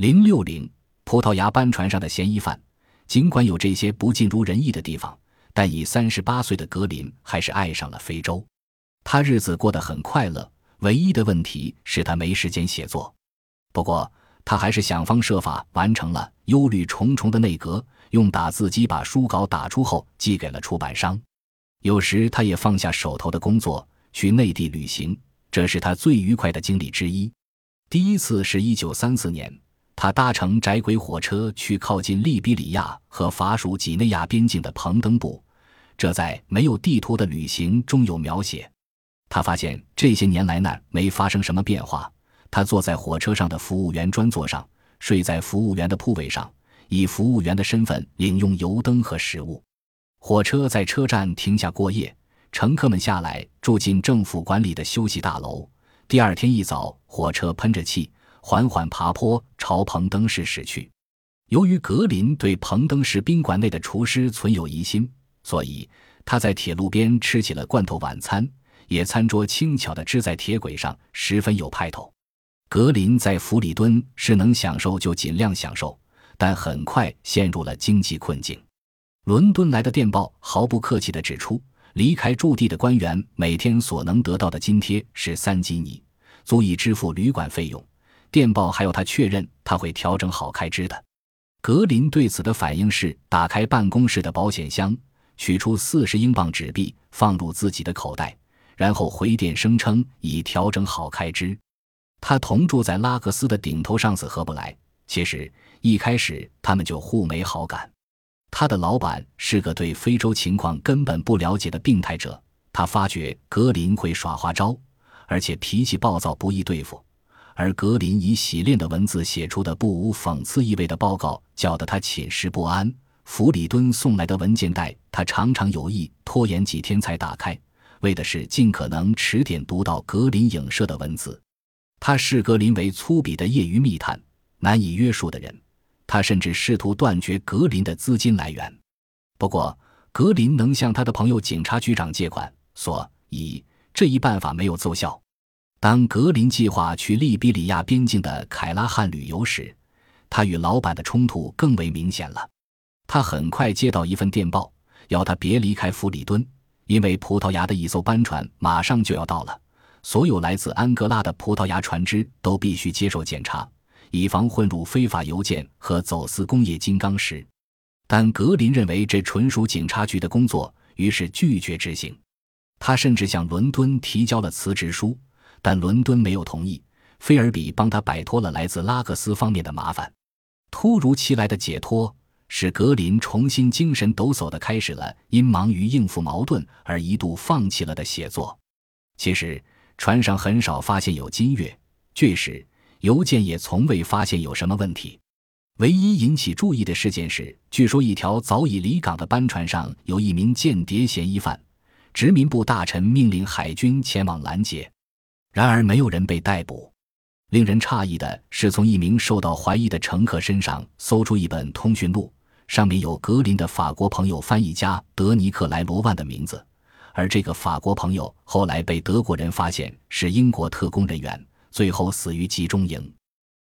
零六零，葡萄牙班船上的嫌疑犯，尽管有这些不尽如人意的地方，但以三十八岁的格林还是爱上了非洲。他日子过得很快乐，唯一的问题是他没时间写作。不过，他还是想方设法完成了忧虑重重的内阁，用打字机把书稿打出后寄给了出版商。有时他也放下手头的工作，去内地旅行，这是他最愉快的经历之一。第一次是一九三四年，他搭乘窄轨火车去靠近利比里亚和法属几内亚边境的彭登布，这在没有地图的旅行中有描写。他发现这些年来那儿没发生什么变化。他坐在火车上的服务员专座上，睡在服务员的铺位上，以服务员的身份领用油灯和食物。火车在车站停下过夜，乘客们下来住进政府管理的休息大楼。第二天一早，火车喷着气，缓缓爬坡朝彭登市驶去。由于格林对彭登市宾馆内的厨师存有疑心，所以他在铁路边吃起了罐头晚餐，野餐桌轻巧地支在铁轨上，十分有派头。格林在弗里敦是能享受就尽量享受，但很快陷入了经济困境。伦敦来的电报毫不客气地指出，离开驻地的官员每天所能得到的津贴是三吉尼，足以支付旅馆费用。电报还要他确认他会调整好开支的。格林对此的反应是打开办公室的保险箱，取出四十英镑纸币放入自己的口袋，然后回电声称已调整好开支。他同住在拉克斯的顶头上司合不来。其实一开始他们就互没好感。他的老板是个对非洲情况根本不了解的病态者。他发觉格林会耍花招，而且脾气暴躁，不易对付。而格林以洗练的文字写出的不无讽刺意味的报告，搅得他寝食不安。弗里敦送来的文件袋，他常常有意拖延几天才打开，为的是尽可能迟点读到格林影射的文字。他视格林为粗鄙的业余密探，难以约束的人。他甚至试图断绝格林的资金来源。不过，格林能向他的朋友警察局长借款，所以这一办法没有奏效。当格林计划去利比里亚边境的凯拉汉旅游时，他与老板的冲突更为明显了。他很快接到一份电报，要他别离开弗里敦，因为葡萄牙的一艘班船马上就要到了。所有来自安哥拉的葡萄牙船只都必须接受检查，以防混入非法邮件和走私工业金刚石。但格林认为这纯属警察局的工作，于是拒绝执行。他甚至向伦敦提交了辞职书，但伦敦没有同意。菲尔比帮他摆脱了来自拉克斯方面的麻烦。突如其来的解脱使格林重新精神抖擞地开始了因忙于应付矛盾而一度放弃了的写作。其实。船上很少发现有金月、巨石，邮件也从未发现有什么问题。唯一引起注意的事件是，据说一条早已离港的班船上有一名间谍嫌疑犯，殖民部大臣命令海军前往拦截，然而没有人被逮捕。令人诧异的是，从一名受到怀疑的乘客身上搜出一本通讯录，上面有格林的法国朋友翻译家德尼克莱罗万的名字。而这个法国朋友后来被德国人发现是英国特工人员，最后死于集中营。